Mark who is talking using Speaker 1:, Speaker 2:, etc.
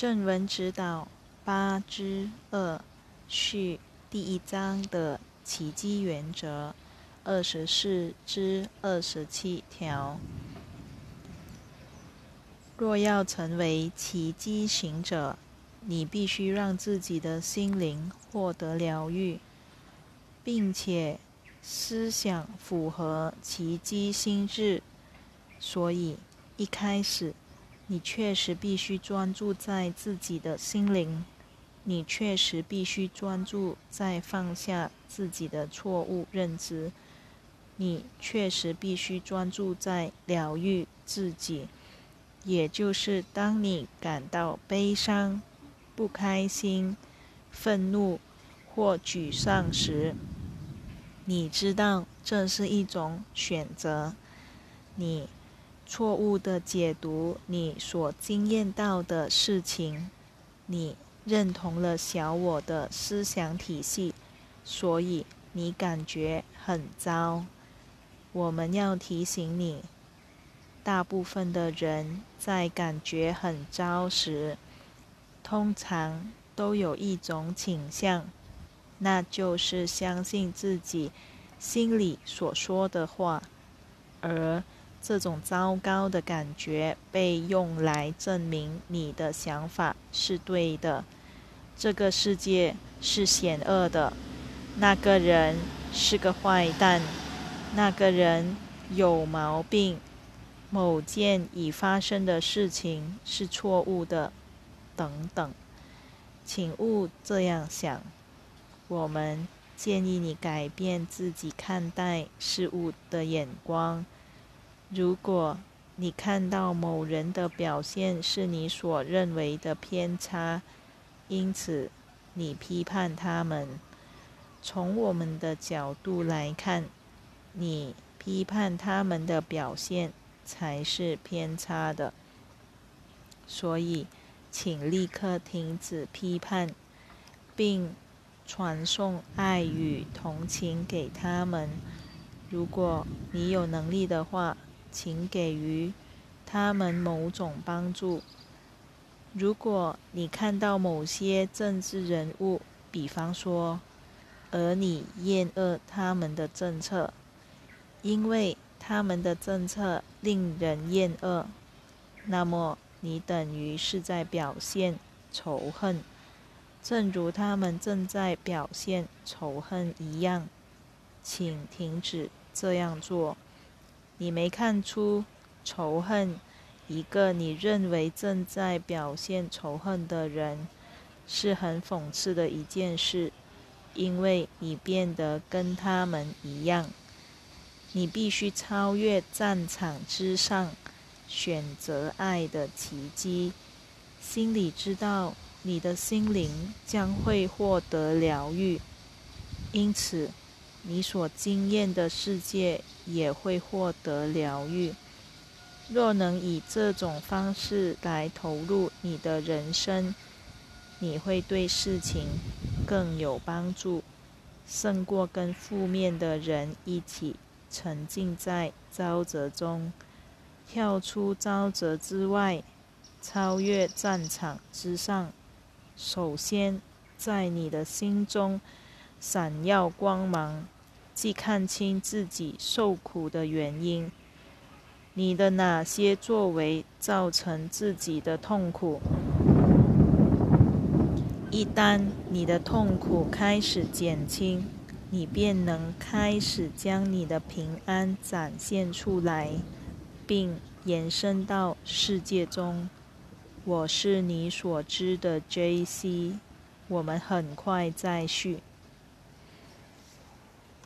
Speaker 1: 正文指导八之二序第一章的奇迹原则二十四之二十七条。若要成为奇迹行者，你必须让自己的心灵获得疗愈，并且思想符合奇迹心智。所以一开始。你确实必须专注在自己的心灵，你确实必须专注在放下自己的错误认知，你确实必须专注在疗愈自己。也就是当你感到悲伤、不开心、愤怒或沮丧时，你知道这是一种选择，你。错误的解读你所经验到的事情，你认同了小我的思想体系，所以你感觉很糟。我们要提醒你，大部分的人在感觉很糟时，通常都有一种倾向，那就是相信自己心里所说的话，而。这种糟糕的感觉被用来证明你的想法是对的。这个世界是险恶的，那个人是个坏蛋，那个人有毛病，某件已发生的事情是错误的，等等。请勿这样想。我们建议你改变自己看待事物的眼光。如果你看到某人的表现是你所认为的偏差，因此你批判他们，从我们的角度来看，你批判他们的表现才是偏差的。所以，请立刻停止批判，并传送爱与同情给他们。如果你有能力的话。请给予他们某种帮助。如果你看到某些政治人物，比方说，而你厌恶他们的政策，因为他们的政策令人厌恶，那么你等于是在表现仇恨，正如他们正在表现仇恨一样。请停止这样做。你没看出仇恨一个你认为正在表现仇恨的人是很讽刺的一件事，因为你变得跟他们一样。你必须超越战场之上，选择爱的奇迹。心里知道你的心灵将会获得疗愈，因此。你所经验的世界也会获得疗愈。若能以这种方式来投入你的人生，你会对事情更有帮助，胜过跟负面的人一起沉浸在沼泽中。跳出沼泽之外，超越战场之上。首先，在你的心中。闪耀光芒，既看清自己受苦的原因，你的哪些作为造成自己的痛苦？一旦你的痛苦开始减轻，你便能开始将你的平安展现出来，并延伸到世界中。我是你所知的 J.C.，我们很快再续。